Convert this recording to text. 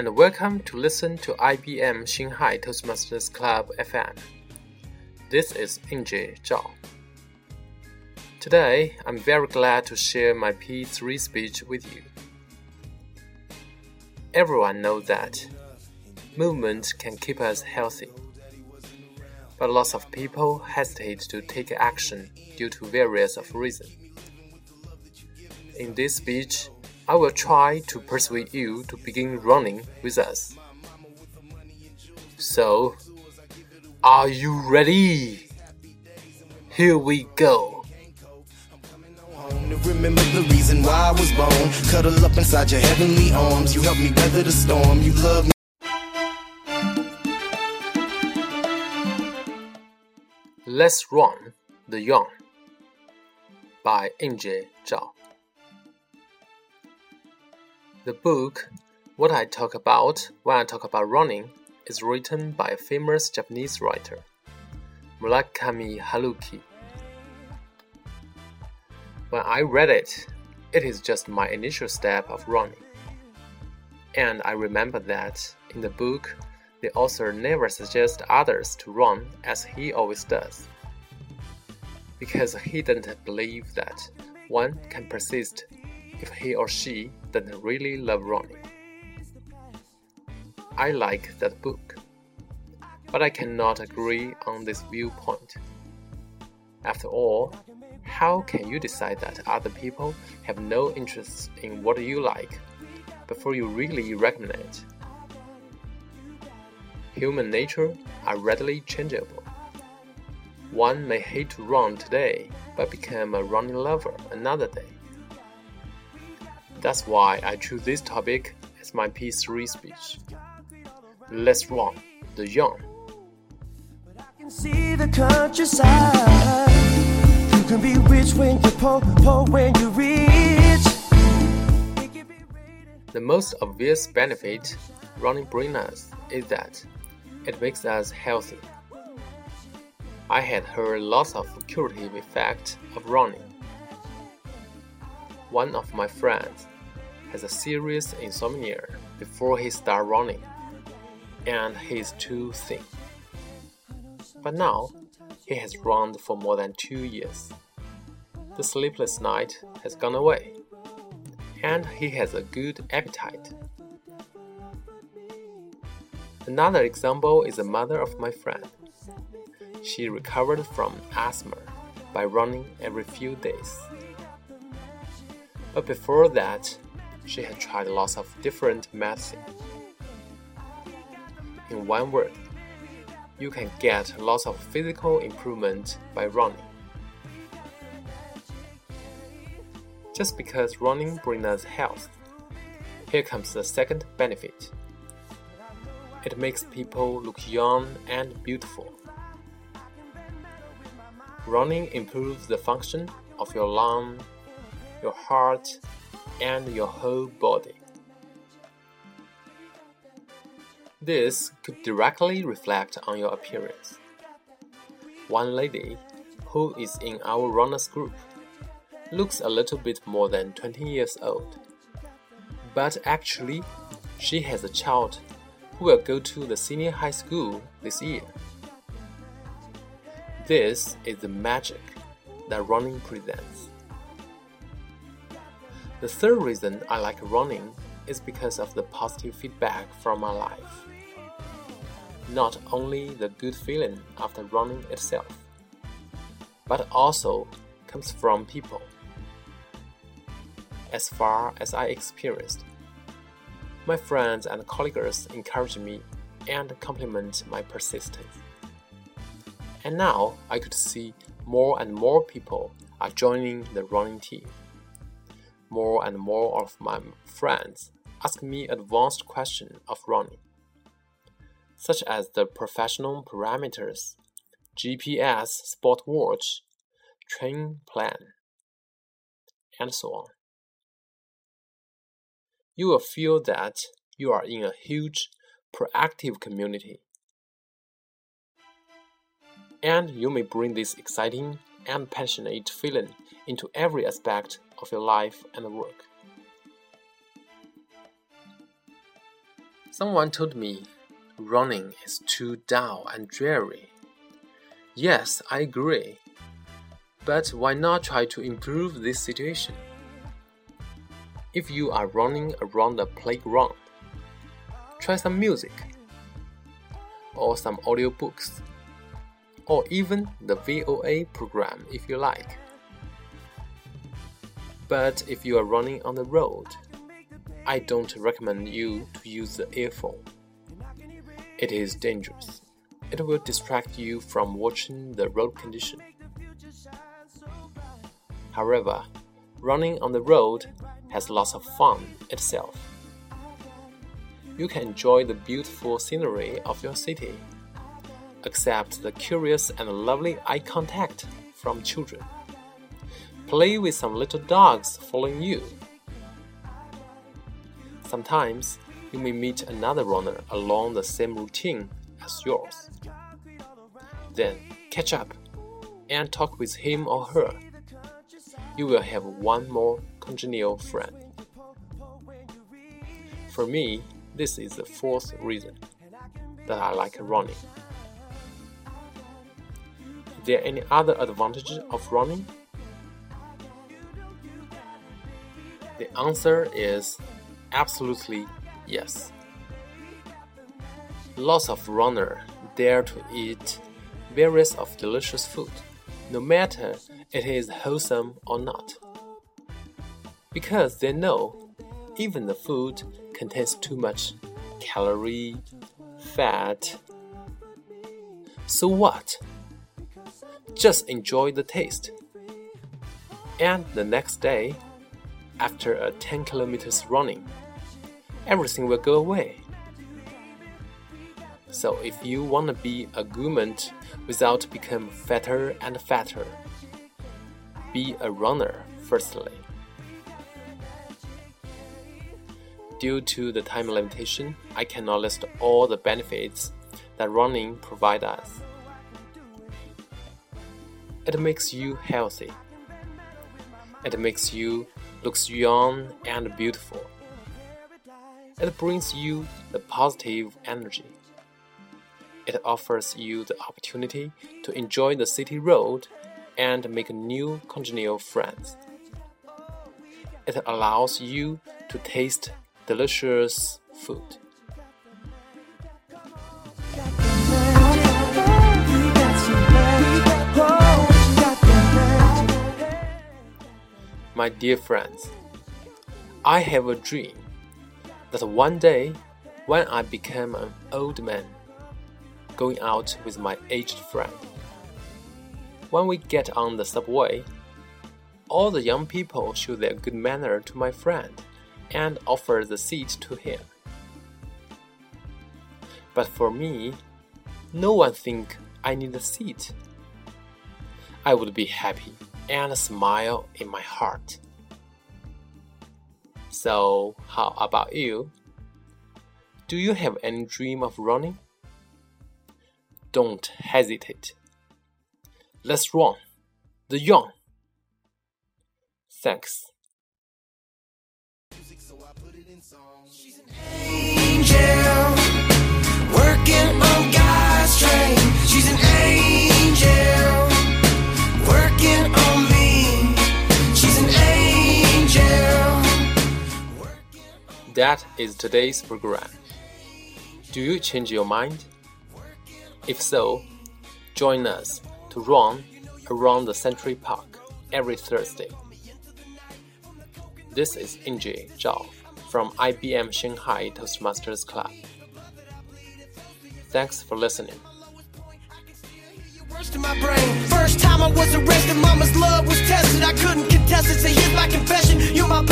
and welcome to listen to IBM Shanghai Toastmasters Club FM. This is Injie Zhao. Today, I'm very glad to share my P3 speech with you. Everyone knows that movement can keep us healthy, but lots of people hesitate to take action due to various of reasons. In this speech, I will try to persuade you to begin running with us. So, are you ready? Here we go. Remember the reason why I was born. Cuddle up inside your heavenly arms. You help me weather the storm. You love me. Let's Run the Young by Injie Zhao. The book, What I Talk About When I Talk About Running, is written by a famous Japanese writer, Murakami Haruki. When I read it, it is just my initial step of running. And I remember that in the book, the author never suggests others to run as he always does. Because he didn't believe that one can persist if he or she doesn't really love running. I like that book, but I cannot agree on this viewpoint. After all, how can you decide that other people have no interest in what you like before you really recommend it? Human nature are readily changeable. One may hate to run today, but become a running lover another day. That's why I choose this topic as my P3 speech. Let's run the young. see the countryside. You can be rich when you're poor, poor when you're rich. The most obvious benefit running brings us is that it makes us healthy. I had heard lots of curative effects of running. One of my friends has a serious insomnia before he starts running, and he is too thin. But now, he has run for more than two years. The sleepless night has gone away, and he has a good appetite. Another example is the mother of my friend. She recovered from asthma by running every few days. But before that, she had tried lots of different medicine. In one word, you can get lots of physical improvement by running. Just because running brings us health, here comes the second benefit. It makes people look young and beautiful. Running improves the function of your lung, your heart, and your whole body. This could directly reflect on your appearance. One lady, who is in our runners group, looks a little bit more than 20 years old. But actually, she has a child who will go to the senior high school this year. This is the magic that running presents. The third reason I like running is because of the positive feedback from my life. Not only the good feeling after running itself, but also comes from people. As far as I experienced, my friends and colleagues encourage me and compliment my persistence. And now I could see more and more people are joining the running team more and more of my friends ask me advanced questions of running, such as the professional parameters, GPS sport watch, train plan, and so on. You will feel that you are in a huge, proactive community. And you may bring this exciting and passionate feeling into every aspect of your life and work. Someone told me running is too dull and dreary. Yes, I agree. But why not try to improve this situation? If you are running around the playground, try some music, or some audiobooks, or even the VOA program if you like. But if you are running on the road, I don't recommend you to use the earphone. It is dangerous. It will distract you from watching the road condition. However, running on the road has lots of fun itself. You can enjoy the beautiful scenery of your city, accept the curious and lovely eye contact from children, play with some little dogs following you. Sometimes you may meet another runner along the same routine as yours. Then catch up and talk with him or her you will have one more congenial friend. For me, this is the fourth reason that I like running. There any other advantage of running? The answer is absolutely yes. Lots of runners dare to eat various of delicious food no matter it is wholesome or not. Because they know even the food contains too much calorie, fat. So what? Just enjoy the taste. And the next day, after a 10 kilometers running, everything will go away. So if you want to be a gourmet without become fatter and fatter, be a runner firstly. Due to the time limitation, I cannot list all the benefits that running provides us. It makes you healthy. It makes you look young and beautiful. It brings you the positive energy. It offers you the opportunity to enjoy the city road and make new congenial friends. It allows you to taste delicious food. My dear friends, I have a dream that one day when I become an old man, going out with my aged friend. When we get on the subway, all the young people show their good manner to my friend and offer the seat to him. But for me, no one think I need a seat. I would be happy and a smile in my heart. So, how about you? Do you have any dream of running? Don't hesitate. Let's run. The young. Thanks. That is today's program. Do you change your mind? If so, join us to run around the Century Park every Thursday. This is Inji Zhao from IBM Shanghai Toastmasters Club. Thanks for listening. First time I was arrested, mama's love was tested. I couldn't contest it. Say, here's my confession. You're my